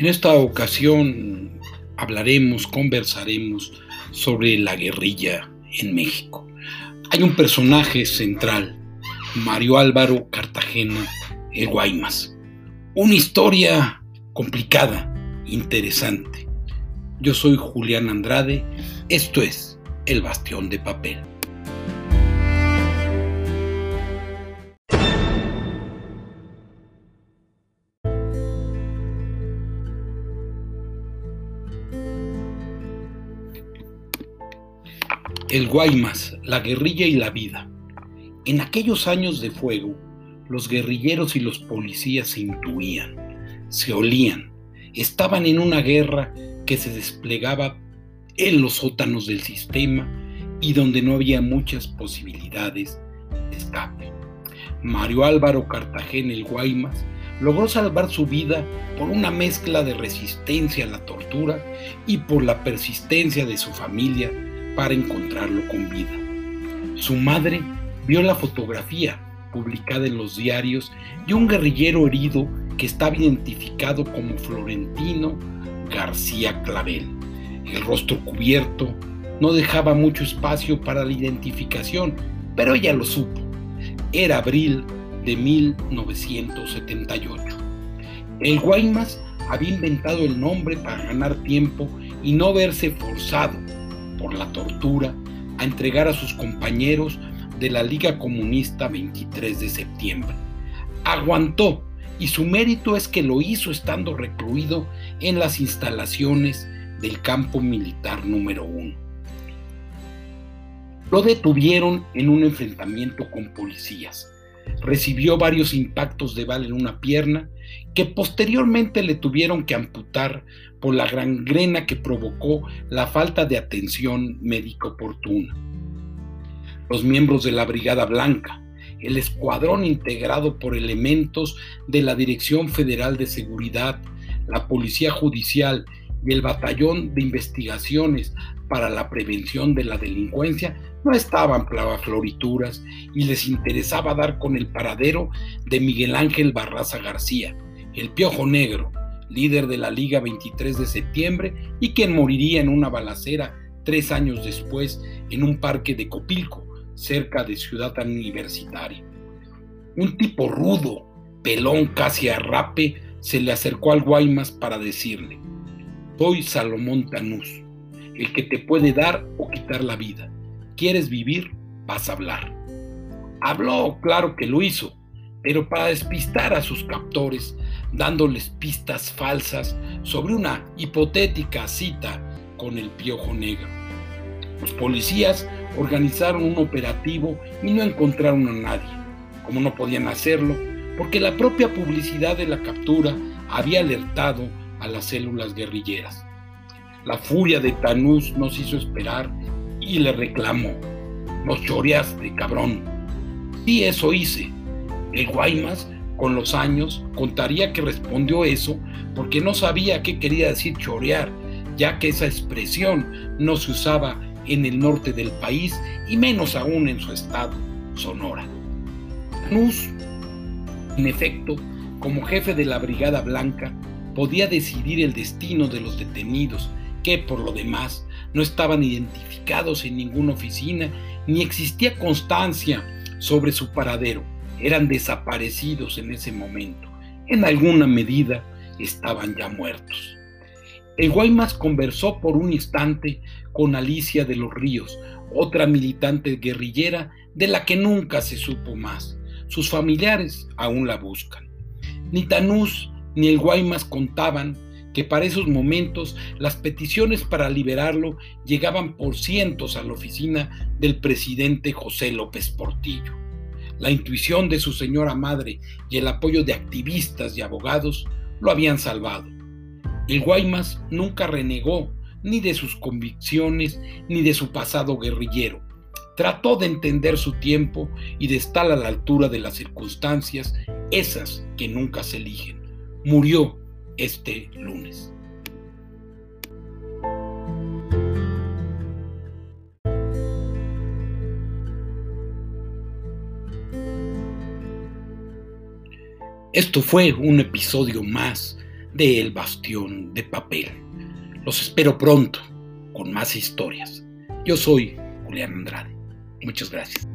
En esta ocasión hablaremos, conversaremos sobre la guerrilla en México. Hay un personaje central, Mario Álvaro Cartagena, el Guaymas. Una historia complicada, interesante. Yo soy Julián Andrade, esto es El Bastión de Papel. El Guaymas, la guerrilla y la vida. En aquellos años de fuego, los guerrilleros y los policías se intuían, se olían, estaban en una guerra que se desplegaba en los sótanos del sistema y donde no había muchas posibilidades de escape. Mario Álvaro Cartagena el Guaymas logró salvar su vida por una mezcla de resistencia a la tortura y por la persistencia de su familia para encontrarlo con vida. Su madre vio la fotografía publicada en los diarios de un guerrillero herido que estaba identificado como Florentino García Clavel. El rostro cubierto no dejaba mucho espacio para la identificación, pero ella lo supo. Era abril de 1978. El Guaymas había inventado el nombre para ganar tiempo y no verse forzado por la tortura a entregar a sus compañeros de la Liga Comunista 23 de septiembre. Aguantó y su mérito es que lo hizo estando recluido en las instalaciones del campo militar número 1. Lo detuvieron en un enfrentamiento con policías. Recibió varios impactos de bala en una pierna que posteriormente le tuvieron que amputar por la gangrena que provocó la falta de atención médica oportuna. Los miembros de la Brigada Blanca, el escuadrón integrado por elementos de la Dirección Federal de Seguridad, la Policía Judicial y el Batallón de Investigaciones para la Prevención de la Delincuencia no estaban florituras y les interesaba dar con el paradero de Miguel Ángel Barraza García, el Piojo Negro, líder de la Liga 23 de septiembre y quien moriría en una balacera tres años después en un parque de Copilco, cerca de Ciudad Universitaria. Un tipo rudo, pelón casi a rape, se le acercó al Guaymas para decirle, soy Salomón Tanús, el que te puede dar o quitar la vida. ¿Quieres vivir? Vas a hablar. Habló, claro que lo hizo, pero para despistar a sus captores, dándoles pistas falsas sobre una hipotética cita con el piojo negro. Los policías organizaron un operativo y no encontraron a nadie, como no podían hacerlo, porque la propia publicidad de la captura había alertado a las células guerrilleras. La furia de Tanús nos hizo esperar y le reclamó, nos choreaste, cabrón. Sí, eso hice, el Guaymas, con los años, contaría que respondió eso porque no sabía qué quería decir chorear, ya que esa expresión no se usaba en el norte del país y menos aún en su estado, Sonora. Nus, en efecto, como jefe de la Brigada Blanca, podía decidir el destino de los detenidos, que por lo demás no estaban identificados en ninguna oficina ni existía constancia sobre su paradero eran desaparecidos en ese momento. En alguna medida estaban ya muertos. El Guaymas conversó por un instante con Alicia de los Ríos, otra militante guerrillera de la que nunca se supo más. Sus familiares aún la buscan. Ni Tanús ni el Guaymas contaban que para esos momentos las peticiones para liberarlo llegaban por cientos a la oficina del presidente José López Portillo la intuición de su señora madre y el apoyo de activistas y abogados lo habían salvado. El Guaymas nunca renegó ni de sus convicciones ni de su pasado guerrillero. Trató de entender su tiempo y de estar a la altura de las circunstancias, esas que nunca se eligen. Murió este lunes. Esto fue un episodio más de El Bastión de Papel. Los espero pronto con más historias. Yo soy Julián Andrade. Muchas gracias.